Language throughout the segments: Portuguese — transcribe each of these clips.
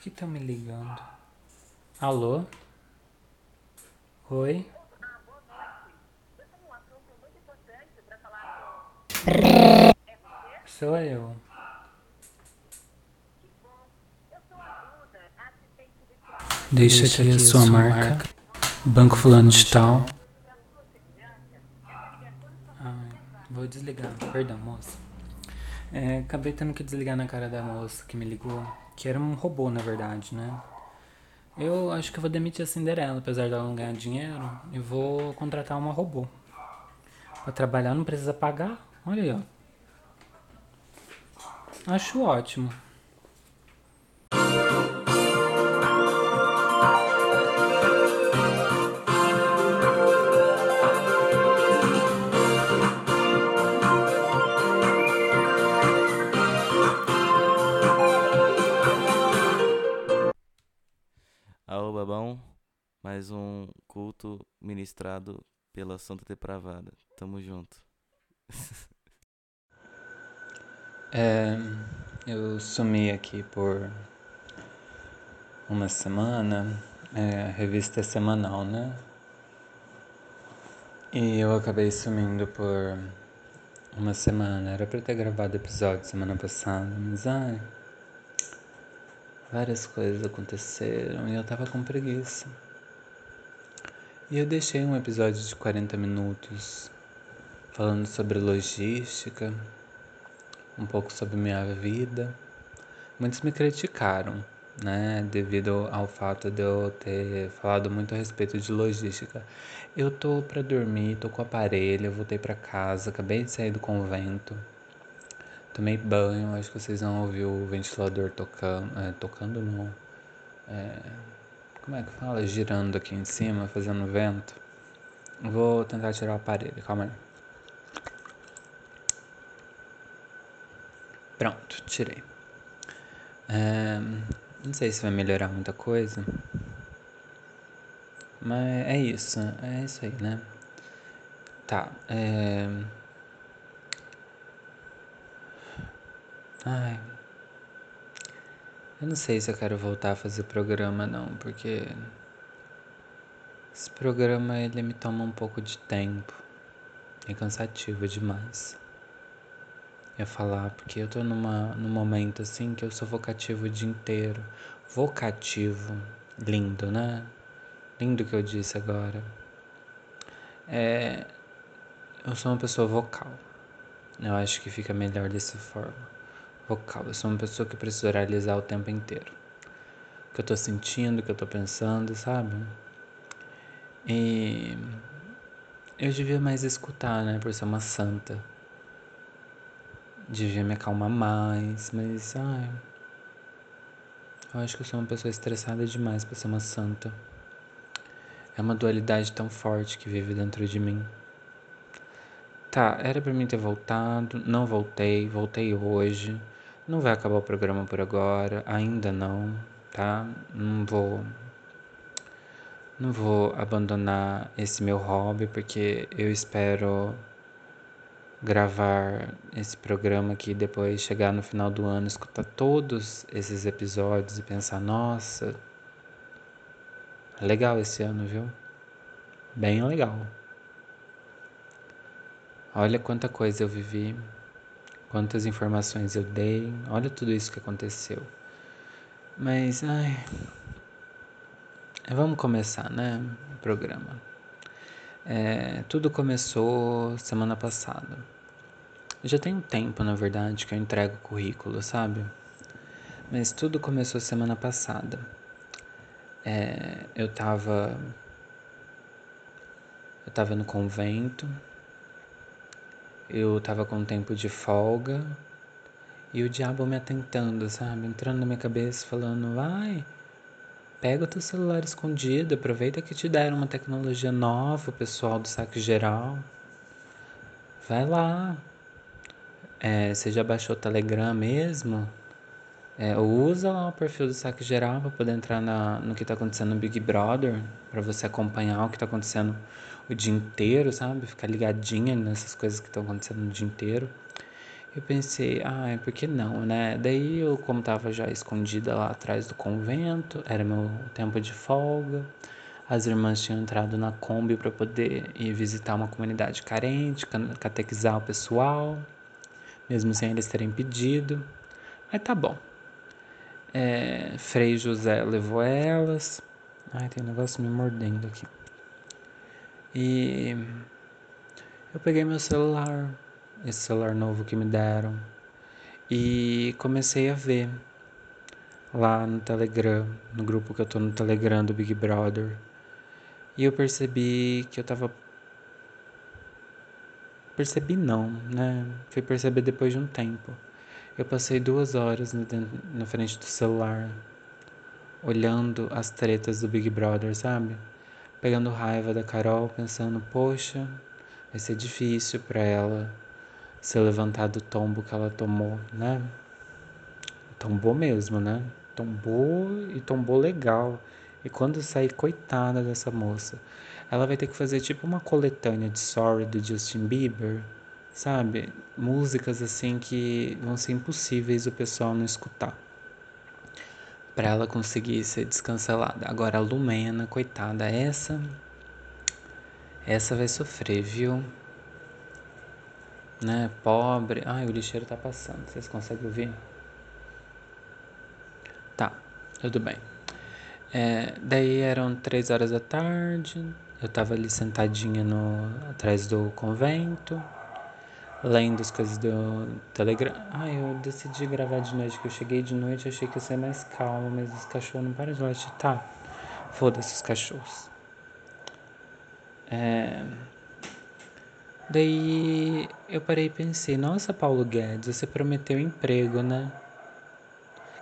que estão me ligando? Alô? Oi? Sou eu. Deixa aqui a sua marca. Banco fulano de tal. Ai, vou desligar. Perdão, moça. É, acabei tendo que desligar na cara da moça que me ligou. Que era um robô, na verdade, né? Eu acho que eu vou demitir a Cinderela, apesar dela não ganhar dinheiro. E vou contratar uma robô. Pra trabalhar não precisa pagar. Olha aí, ó. Acho ótimo. Culto ministrado pela Santa Depravada. Tamo junto. É, eu sumi aqui por uma semana, é, a revista é semanal, né? E eu acabei sumindo por uma semana. Era pra ter gravado episódio semana passada, mas ai. Várias coisas aconteceram e eu tava com preguiça. E eu deixei um episódio de 40 minutos falando sobre logística, um pouco sobre minha vida. Muitos me criticaram, né, devido ao fato de eu ter falado muito a respeito de logística. Eu tô para dormir, tô com o aparelho, eu voltei para casa, acabei de sair do convento. Tomei banho, acho que vocês vão ouvir o ventilador tocando, é, tocando não. É, como é que fala? Girando aqui em cima, fazendo vento. Vou tentar tirar o aparelho, calma aí. Pronto, tirei. É, não sei se vai melhorar muita coisa. Mas é isso, é isso aí, né? Tá, é... Ai. Eu não sei se eu quero voltar a fazer programa não, porque esse programa ele me toma um pouco de tempo. É cansativo demais ia falar, porque eu tô numa, num momento assim que eu sou vocativo o dia inteiro. Vocativo, lindo, né? Lindo que eu disse agora. É, eu sou uma pessoa vocal. Eu acho que fica melhor dessa forma. Vocal. Eu sou uma pessoa que precisa oralizar o tempo inteiro. O que eu tô sentindo, o que eu tô pensando, sabe? E eu devia mais escutar, né? Por ser uma santa devia me acalmar mais, mas ai, eu acho que eu sou uma pessoa estressada demais para ser uma santa. É uma dualidade tão forte que vive dentro de mim. Tá, era para mim ter voltado, não voltei, voltei hoje. Não vai acabar o programa por agora, ainda não, tá? Não vou não vou abandonar esse meu hobby porque eu espero gravar esse programa aqui depois chegar no final do ano, escutar todos esses episódios e pensar, nossa, legal esse ano, viu? Bem legal. Olha quanta coisa eu vivi, quantas informações eu dei, olha tudo isso que aconteceu. Mas, ai, vamos começar, né? O programa. É, tudo começou semana passada. Já tem um tempo, na verdade, que eu entrego currículo, sabe? Mas tudo começou semana passada. É, eu tava. Eu tava no convento, eu tava com tempo de folga e o diabo me atentando, sabe? Entrando na minha cabeça, falando: vai, Pega o teu celular escondido, aproveita que te deram uma tecnologia nova, pessoal do saque geral. Vai lá. É, você já baixou o Telegram mesmo? É, usa lá o perfil do saque geral para poder entrar na, no que está acontecendo no Big Brother, para você acompanhar o que está acontecendo o dia inteiro, sabe? Ficar ligadinha nessas coisas que estão acontecendo o dia inteiro. Eu pensei, ai, por que não, né? Daí eu, como tava já escondida lá atrás do convento, era meu tempo de folga. As irmãs tinham entrado na Kombi para poder ir visitar uma comunidade carente, catequizar o pessoal, mesmo sem eles terem pedido. Mas tá bom. É, Frei José levou elas. Ai, tem um negócio me mordendo aqui. E eu peguei meu celular, esse celular novo que me deram, e comecei a ver lá no Telegram, no grupo que eu tô no Telegram do Big Brother. E eu percebi que eu tava. Percebi não, né? Fui perceber depois de um tempo. Eu passei duas horas na frente do celular, olhando as tretas do Big Brother, sabe? Pegando raiva da Carol, pensando, poxa, vai ser difícil para ela se levantar do tombo que ela tomou, né? Tombou mesmo, né? Tombou e tombou legal. E quando sair, coitada dessa moça, ela vai ter que fazer tipo uma coletânea de Sorry do Justin Bieber, sabe? Músicas assim que vão ser impossíveis o pessoal não escutar. Para ela conseguir ser descancelada. Agora a Lumena, coitada, essa essa vai sofrer, viu? Né? Pobre. Ai, o lixeiro tá passando. Vocês conseguem ouvir? Tá, tudo bem. É, daí eram três horas da tarde, eu estava ali sentadinha no, atrás do convento, lendo as coisas do Telegram. Ai, eu decidi gravar de noite, que eu cheguei de noite achei que ia ser mais calmo, mas os cachorros não param de latir. Tá, foda-se os cachorros. É... Daí eu parei e pensei, nossa, Paulo Guedes, você prometeu emprego, né?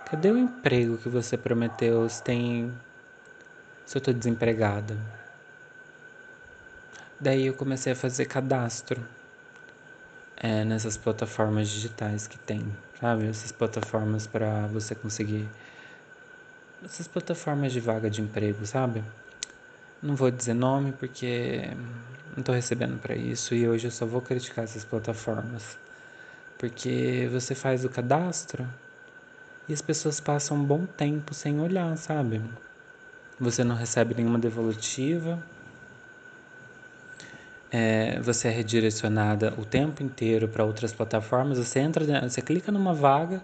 Cadê o emprego que você prometeu? Se tem. Se eu tô desempregada. Daí eu comecei a fazer cadastro é, nessas plataformas digitais que tem, sabe? Essas plataformas para você conseguir. Essas plataformas de vaga de emprego, sabe? Não vou dizer nome porque não tô recebendo para isso e hoje eu só vou criticar essas plataformas. Porque você faz o cadastro e as pessoas passam um bom tempo sem olhar, sabe? Você não recebe nenhuma devolutiva. É, você é redirecionada o tempo inteiro para outras plataformas. Você entra, você clica numa vaga,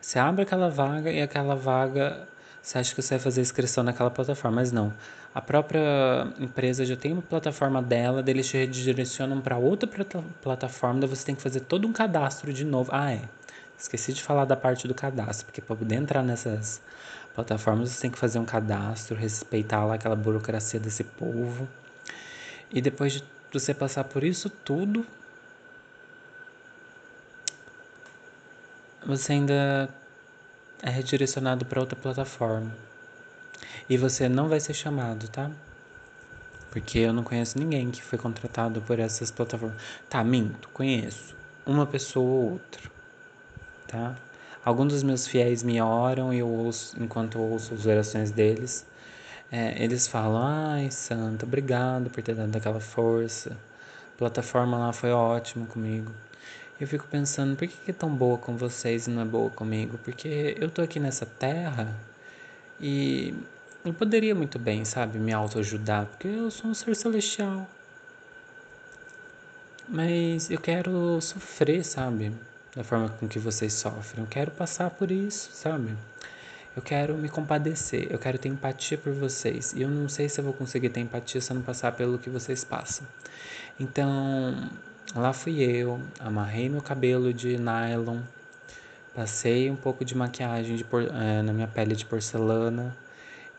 você abre aquela vaga e aquela vaga você acha que você vai fazer inscrição naquela plataforma, mas não. A própria empresa já tem uma plataforma dela, eles te redirecionam para outra plataforma, daí você tem que fazer todo um cadastro de novo. Ah, é. Esqueci de falar da parte do cadastro, porque para poder entrar nessas plataformas você tem que fazer um cadastro, respeitar lá aquela burocracia desse povo. E depois de você passar por isso tudo, você ainda é redirecionado para outra plataforma. E você não vai ser chamado, tá? Porque eu não conheço ninguém que foi contratado por essas plataformas. Tá, minto, conheço. Uma pessoa ou outra tá? Alguns dos meus fiéis me oram e eu ouço, enquanto eu ouço as orações deles, é, eles falam: Ai, Santa, obrigado por ter dado aquela força. A plataforma lá foi ótima comigo. Eu fico pensando: por que é tão boa com vocês e não é boa comigo? Porque eu tô aqui nessa terra e eu poderia muito bem, sabe, me autoajudar, porque eu sou um ser celestial. Mas eu quero sofrer, sabe? da forma com que vocês sofrem. Eu quero passar por isso, sabe? Eu quero me compadecer, eu quero ter empatia por vocês. E eu não sei se eu vou conseguir ter empatia se eu não passar pelo que vocês passam. Então, lá fui eu, amarrei meu cabelo de nylon, passei um pouco de maquiagem de por, é, na minha pele de porcelana,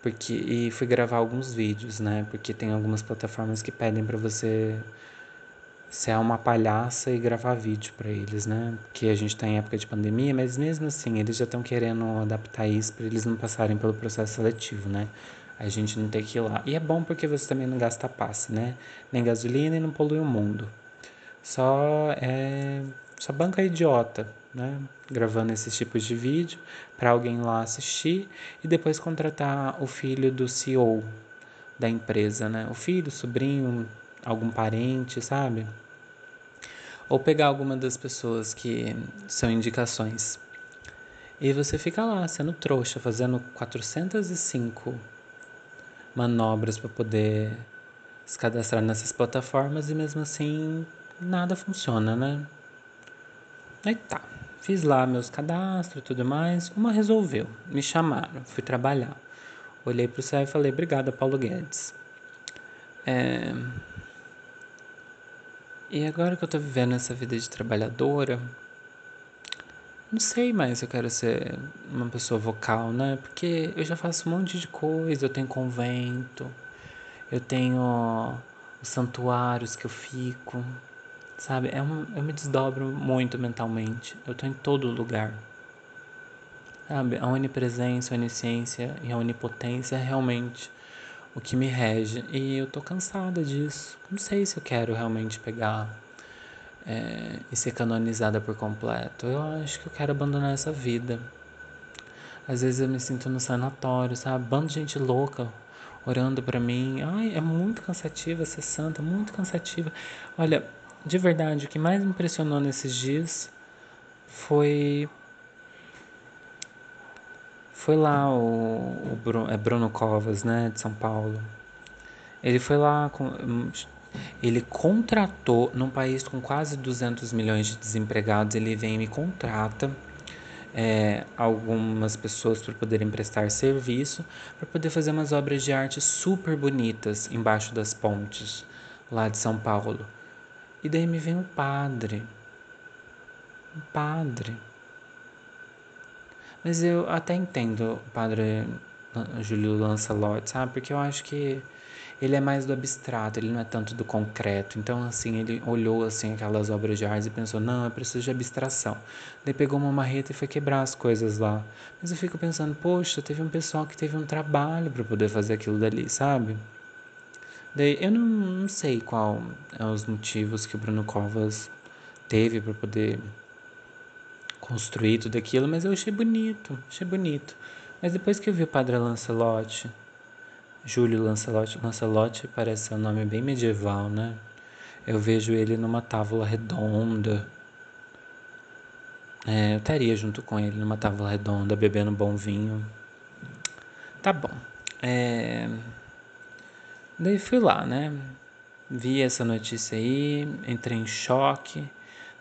porque e fui gravar alguns vídeos, né? Porque tem algumas plataformas que pedem para você ser é uma palhaça e gravar vídeo para eles, né? Que a gente está em época de pandemia, mas mesmo assim eles já estão querendo adaptar isso para eles não passarem pelo processo seletivo, né? A gente não tem que ir lá. E é bom porque você também não gasta passe, né? Nem gasolina e não polui o mundo. Só é só banca idiota, né? Gravando esses tipos de vídeo para alguém lá assistir e depois contratar o filho do CEO da empresa, né? O filho, o sobrinho, algum parente, sabe? Ou pegar alguma das pessoas que são indicações. E você fica lá, sendo trouxa, fazendo 405 manobras para poder se cadastrar nessas plataformas e mesmo assim nada funciona, né? Aí tá, fiz lá meus cadastros e tudo mais. Uma resolveu, me chamaram, fui trabalhar. Olhei pro céu e falei, obrigada, Paulo Guedes. É... E agora que eu tô vivendo essa vida de trabalhadora, não sei mais eu quero ser uma pessoa vocal, né? Porque eu já faço um monte de coisa, eu tenho convento, eu tenho os santuários que eu fico, sabe? É eu me desdobro muito mentalmente, eu tô em todo lugar. Sabe? A onipresença, a onisciência e a onipotência realmente o que me rege. E eu tô cansada disso. Não sei se eu quero realmente pegar é, e ser canonizada por completo. Eu acho que eu quero abandonar essa vida. Às vezes eu me sinto no sanatório, sabe? Bando de gente louca orando para mim. Ai, é muito cansativa ser santa, muito cansativa. Olha, de verdade, o que mais me impressionou nesses dias foi foi lá o, o Bruno, é Bruno Covas, né, de São Paulo. Ele foi lá ele contratou, num país com quase 200 milhões de desempregados, ele vem e me contrata é, algumas pessoas para poderem prestar serviço, para poder fazer umas obras de arte super bonitas embaixo das pontes lá de São Paulo. E daí me vem um padre. Um padre. Mas eu até entendo o padre Júlio Lancelotti, sabe? Porque eu acho que ele é mais do abstrato, ele não é tanto do concreto. Então, assim, ele olhou assim aquelas obras de arte e pensou: não, eu preciso de abstração. Daí pegou uma marreta e foi quebrar as coisas lá. Mas eu fico pensando: poxa, teve um pessoal que teve um trabalho para poder fazer aquilo dali, sabe? Daí eu não, não sei qual é os motivos que o Bruno Covas teve para poder construir tudo aquilo, mas eu achei bonito, achei bonito. Mas depois que eu vi o Padre Lancelotti Júlio Lancelotti. Lancelotti parece um nome bem medieval, né? Eu vejo ele numa tábua redonda. É, eu estaria junto com ele numa tábua redonda, bebendo bom vinho. Tá bom. É... Daí fui lá, né? Vi essa notícia aí, entrei em choque.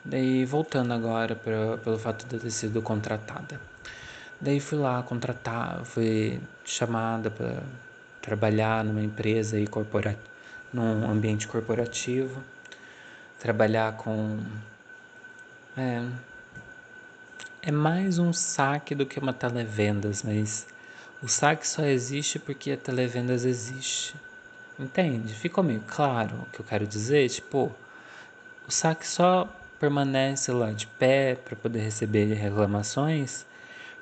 Daí voltando agora pra, pelo fato de eu ter sido contratada. Daí fui lá contratar, fui chamada para trabalhar numa empresa e corpora, num ambiente corporativo, trabalhar com é, é mais um saque do que uma televendas, mas o saque só existe porque a televendas existe. Entende? Ficou meio claro o que eu quero dizer? Tipo, o saque só permanece lá de pé para poder receber reclamações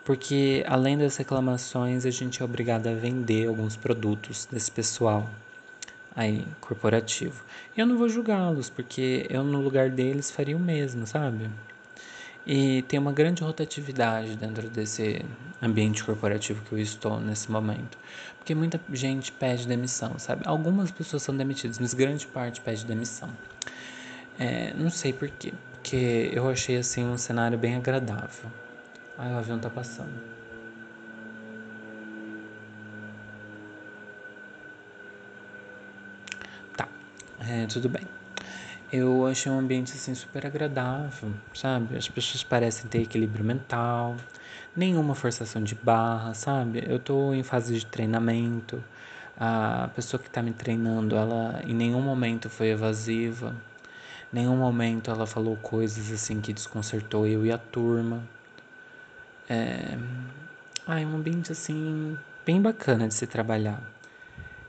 porque além das reclamações, a gente é obrigado a vender alguns produtos desse pessoal aí corporativo. E eu não vou julgá-los, porque eu no lugar deles faria o mesmo, sabe? E tem uma grande rotatividade dentro desse ambiente corporativo que eu estou nesse momento. Porque muita gente pede demissão, sabe? Algumas pessoas são demitidas, mas grande parte pede demissão. É, não sei por quê, porque eu achei assim um cenário bem agradável. Ai, o avião tá passando. Tá, é, tudo bem. Eu achei um ambiente assim super agradável, sabe? As pessoas parecem ter equilíbrio mental, nenhuma forçação de barra, sabe? Eu tô em fase de treinamento. A pessoa que tá me treinando, ela em nenhum momento foi evasiva. Nenhum momento ela falou coisas assim que desconcertou eu e a turma. É, ah, é um ambiente assim bem bacana de se trabalhar.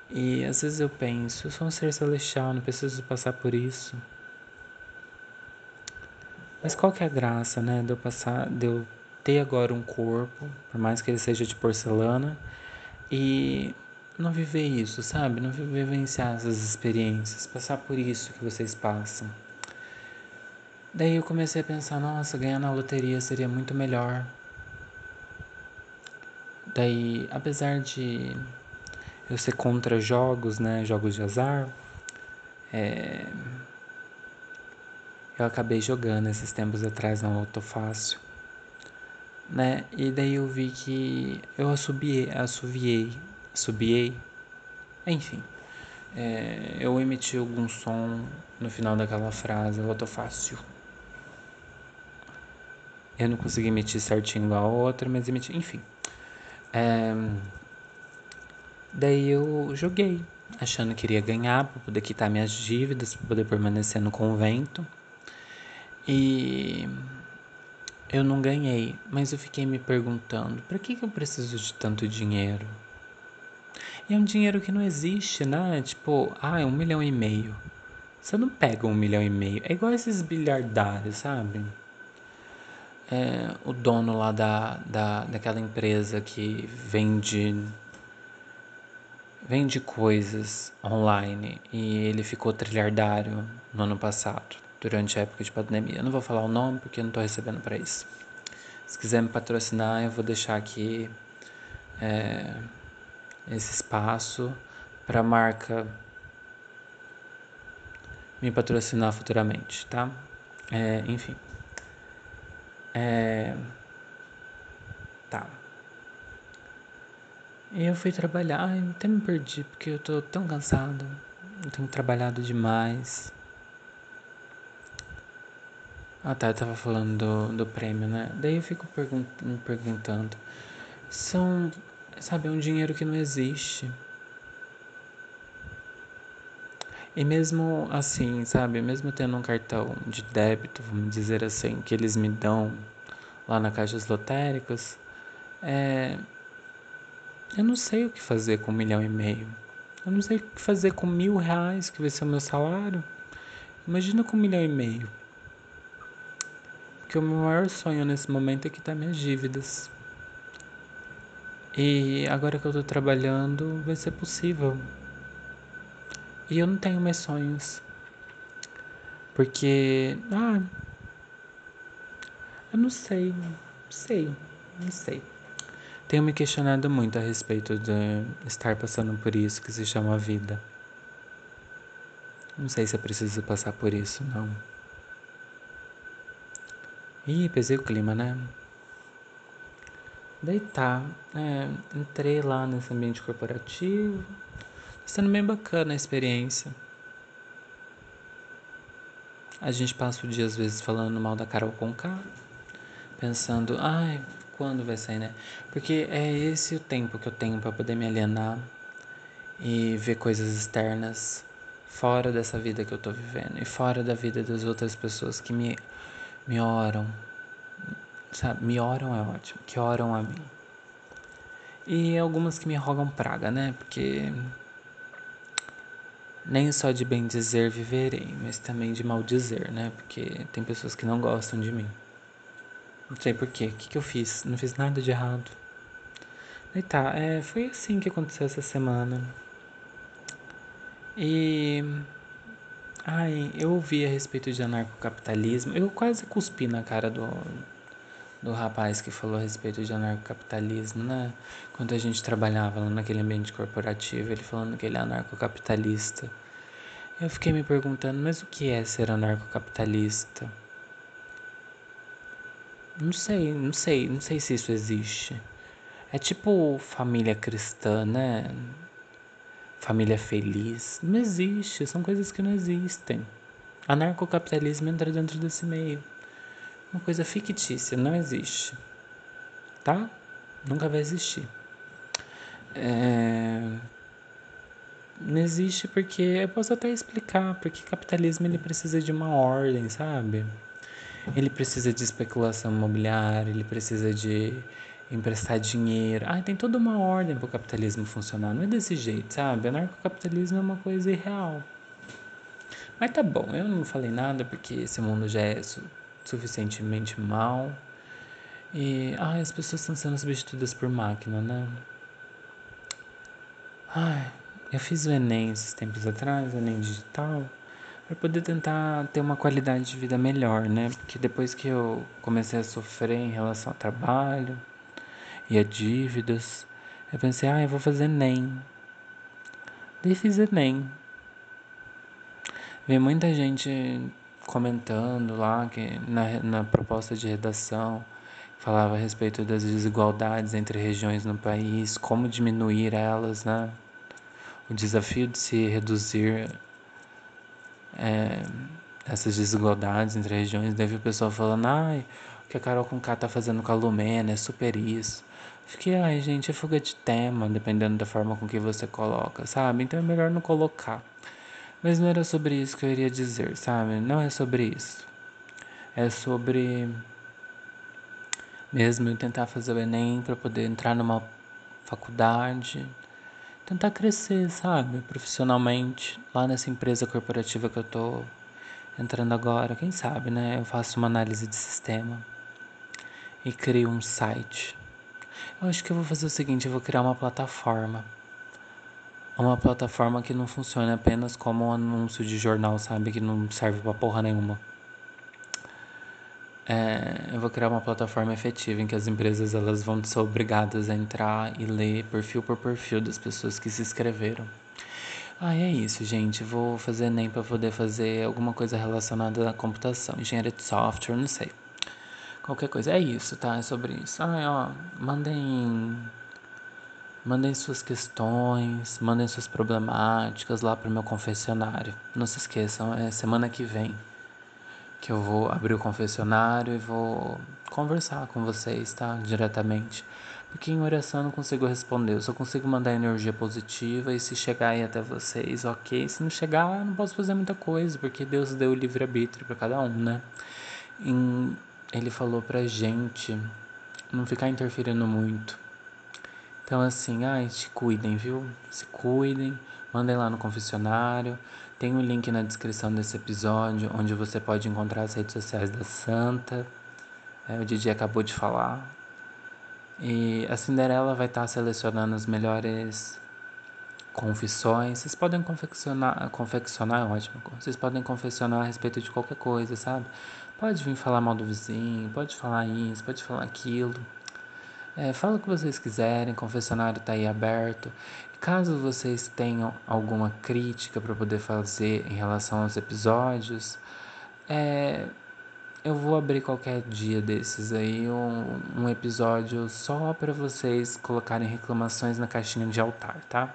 E às vezes eu penso, eu sou um ser celestial, não preciso passar por isso. Mas qual que é a graça, né, de eu passar, de eu ter agora um corpo, por mais que ele seja de porcelana, e não viver isso, sabe? Não vivenciar essas experiências, passar por isso que vocês passam. Daí eu comecei a pensar, nossa, ganhar na loteria seria muito melhor. Daí, apesar de eu ser contra jogos, né, jogos de azar, é... eu acabei jogando esses tempos atrás na Autofácil, né? E daí eu vi que eu assobiei, assoviei, assobiei, enfim. É, eu emiti algum som no final daquela frase, Autofácil. Eu não consegui emitir certinho a outra, mas emiti, enfim. É, daí eu joguei, achando que iria ganhar para poder quitar minhas dívidas, para poder permanecer no convento. E eu não ganhei, mas eu fiquei me perguntando: para que, que eu preciso de tanto dinheiro? E é um dinheiro que não existe, né? Tipo, ah, é um milhão e meio. Você não pega um milhão e meio. É igual esses bilhardários, sabe? É, o dono lá da, da, daquela empresa que vende vende coisas online e ele ficou trilhardário no ano passado, durante a época de pandemia. Eu não vou falar o nome porque eu não estou recebendo para isso. Se quiser me patrocinar, eu vou deixar aqui é, esse espaço para a marca me patrocinar futuramente, tá? É, enfim. É, tá. E eu fui trabalhar, eu até me perdi porque eu tô tão cansado. Eu tenho trabalhado demais. Ah tá, eu tava falando do, do prêmio, né? Daí eu fico pergun me perguntando. São, sabe, é um dinheiro que não existe. E mesmo assim, sabe, mesmo tendo um cartão de débito, vamos dizer assim, que eles me dão lá na caixas lotéricas, é, eu não sei o que fazer com um milhão e meio. Eu não sei o que fazer com mil reais, que vai ser o meu salário. Imagina com um milhão e meio. Porque o meu maior sonho nesse momento é quitar minhas dívidas. E agora que eu tô trabalhando, vai ser possível. E eu não tenho mais sonhos. Porque. Ah. Eu não sei. Não sei. Não sei. Tenho me questionado muito a respeito de estar passando por isso que se chama vida. Não sei se é preciso passar por isso, não. Ih, pesei o clima, né? Tá, é, entrei lá nesse ambiente corporativo. Sendo bem bacana a experiência. A gente passa o dia às vezes falando mal da Carol Conká, pensando, ai, quando vai sair, né? Porque é esse o tempo que eu tenho para poder me alienar e ver coisas externas fora dessa vida que eu tô vivendo e fora da vida das outras pessoas que me, me oram. Sabe? Me oram é ótimo, que oram a mim. E algumas que me rogam praga, né? Porque nem só de bem dizer viverei, mas também de mal dizer, né? Porque tem pessoas que não gostam de mim. Não sei porquê. O que, que eu fiz? Não fiz nada de errado. E tá, é, foi assim que aconteceu essa semana. E. Ai, eu ouvi a respeito de anarcocapitalismo. Eu quase cuspi na cara do, do rapaz que falou a respeito de anarcocapitalismo, né? Quando a gente trabalhava lá naquele ambiente corporativo, ele falando que ele é anarcocapitalista. Eu fiquei me perguntando, mas o que é ser anarcocapitalista? Não sei, não sei, não sei se isso existe. É tipo família cristã, né? Família feliz. Não existe, são coisas que não existem. Anarcocapitalismo entra dentro desse meio. Uma coisa fictícia, não existe. Tá? Nunca vai existir. É... Não existe porque eu posso até explicar porque capitalismo ele precisa de uma ordem, sabe? Ele precisa de especulação imobiliária, ele precisa de emprestar dinheiro. Ah, tem toda uma ordem para o capitalismo funcionar. Não é desse jeito, sabe? Anarcocapitalismo é uma coisa irreal. Mas tá bom, eu não falei nada porque esse mundo já é suficientemente mal. E ah, as pessoas estão sendo substituídas por máquina, né? Ai, eu fiz o Enem esses tempos atrás, o Enem digital para poder tentar ter uma qualidade de vida melhor, né? Porque depois que eu comecei a sofrer em relação ao trabalho e a dívidas, eu pensei, ah, eu vou fazer NEM. Daí fiz ENEM. Vê muita gente comentando lá que na, na proposta de redação falava a respeito das desigualdades entre regiões no país, como diminuir elas, né? O desafio de se reduzir é, essas desigualdades entre regiões, deve o pessoal falando, ai, o que a Carol com K tá fazendo com a Lumena é super isso. Fiquei, ai, gente, é fuga de tema, dependendo da forma com que você coloca, sabe? Então é melhor não colocar. Mas não era sobre isso que eu iria dizer, sabe? Não é sobre isso. É sobre mesmo eu tentar fazer o Enem para poder entrar numa faculdade, tentar crescer, sabe, profissionalmente, lá nessa empresa corporativa que eu tô entrando agora, quem sabe, né? Eu faço uma análise de sistema e crio um site. Eu acho que eu vou fazer o seguinte, eu vou criar uma plataforma uma plataforma que não funciona apenas como um anúncio de jornal, sabe? Que não serve pra porra nenhuma. É, eu vou criar uma plataforma efetiva em que as empresas elas vão ser obrigadas a entrar e ler perfil por perfil das pessoas que se inscreveram. Ah, é isso, gente. Vou fazer nem para poder fazer alguma coisa relacionada à computação, engenharia de software, não sei. Qualquer coisa. É isso, tá? É sobre isso. Ah, ó, mandem Mandem suas questões, mandem suas problemáticas lá para meu confessionário. Não se esqueçam, é semana que vem que eu vou abrir o confessionário e vou conversar com vocês, tá? Diretamente. Porque em oração eu não consigo responder, eu só consigo mandar energia positiva e se chegar aí até vocês, ok. Se não chegar, eu não posso fazer muita coisa, porque Deus deu o livre-arbítrio para cada um, né? E ele falou pra gente não ficar interferindo muito então, assim, ai, te cuidem, viu? Se cuidem, mandem lá no confessionário. Tem o um link na descrição desse episódio, onde você pode encontrar as redes sociais da Santa. É, o Didi acabou de falar. E a Cinderela vai estar selecionando as melhores confissões. Vocês podem confeccionar, confeccionar é ótimo. Vocês podem confessionar a respeito de qualquer coisa, sabe? Pode vir falar mal do vizinho, pode falar isso, pode falar aquilo. É, fala o que vocês quiserem, o confessionário está aí aberto. Caso vocês tenham alguma crítica para poder fazer em relação aos episódios, é, eu vou abrir qualquer dia desses aí um, um episódio só para vocês colocarem reclamações na caixinha de altar, tá?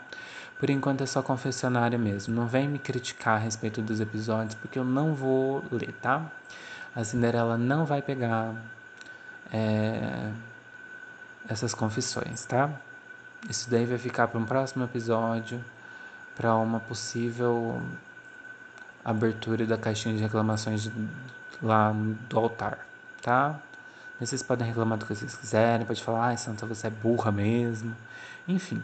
Por enquanto é só confessionário mesmo. Não vem me criticar a respeito dos episódios, porque eu não vou ler, tá? A Cinderela não vai pegar. É essas confissões, tá? Isso daí vai ficar para um próximo episódio, para uma possível abertura da caixinha de reclamações lá do altar, tá? Vocês podem reclamar do que vocês quiserem, pode falar, ai, Santa, você é burra mesmo. Enfim.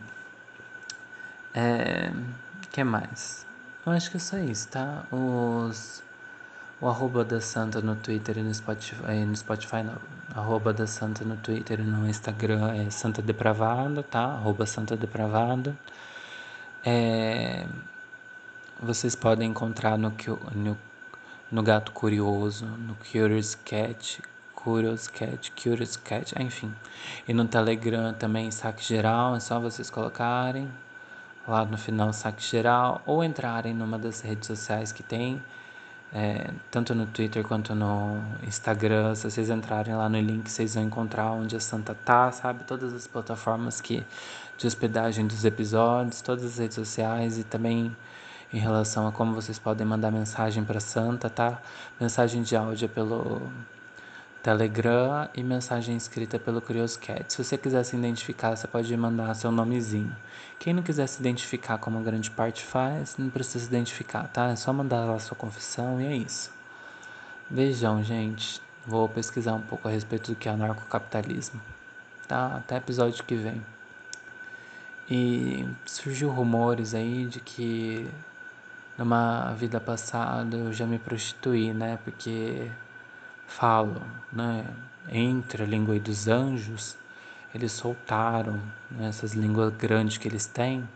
É. que mais? Eu acho que é só isso, tá? Os o arroba da Santa no Twitter e no Spotify, no Spotify não, arroba da Santa no Twitter e no Instagram é Santa Depravada, tá? Arroba Santa Depravada. É, vocês podem encontrar no, no, no Gato Curioso, no Curious Cat, Curious Cat, Curious Cat, enfim. E no Telegram também, saque geral, é só vocês colocarem lá no final saque geral ou entrarem numa das redes sociais que tem é, tanto no Twitter quanto no Instagram. Se vocês entrarem lá no link, vocês vão encontrar onde a Santa tá, sabe? Todas as plataformas que de hospedagem dos episódios, todas as redes sociais e também em relação a como vocês podem mandar mensagem para Santa, tá? Mensagem de áudio é pelo Telegram e mensagem escrita pelo CuriosCat. Se você quiser se identificar, você pode mandar seu nomezinho. Quem não quiser se identificar como a grande parte faz, não precisa se identificar, tá? É só mandar lá sua confissão e é isso. Beijão, gente. Vou pesquisar um pouco a respeito do que é anarcocapitalismo. Tá? Até episódio que vem. E surgiu rumores aí de que numa vida passada eu já me prostituí, né? Porque falam, né? Entre a língua dos anjos, eles soltaram né, essas línguas grandes que eles têm,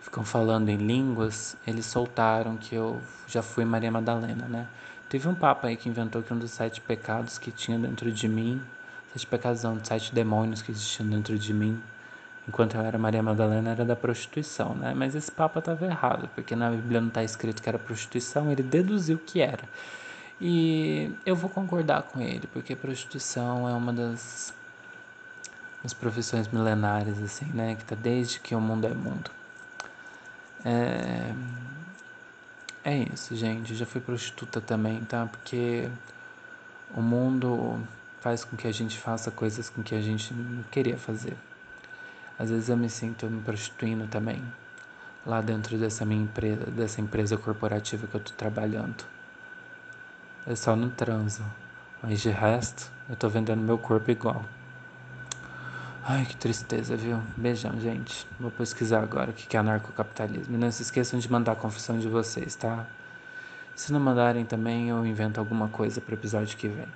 ficam falando em línguas, eles soltaram que eu já fui Maria Madalena, né? Teve um papa aí que inventou que um dos sete pecados que tinha dentro de mim, sete pecados não, sete demônios que existiam dentro de mim, enquanto eu era Maria Madalena, era da prostituição, né? Mas esse papa estava errado, porque na Bíblia não está escrito que era prostituição, ele deduziu que era. E eu vou concordar com ele, porque prostituição é uma das, das profissões milenares, assim, né? Que tá desde que o mundo é mundo. É, é isso, gente. Já fui prostituta também, tá? Porque o mundo faz com que a gente faça coisas com que a gente não queria fazer. Às vezes eu me sinto me prostituindo também, lá dentro dessa minha empresa, dessa empresa corporativa que eu tô trabalhando. É só no transo, mas de resto, eu tô vendendo meu corpo igual. Ai, que tristeza, viu? Beijão, gente. Vou pesquisar agora o que é anarcocapitalismo. E não se esqueçam de mandar a confissão de vocês, tá? Se não mandarem também, eu invento alguma coisa pro episódio que vem.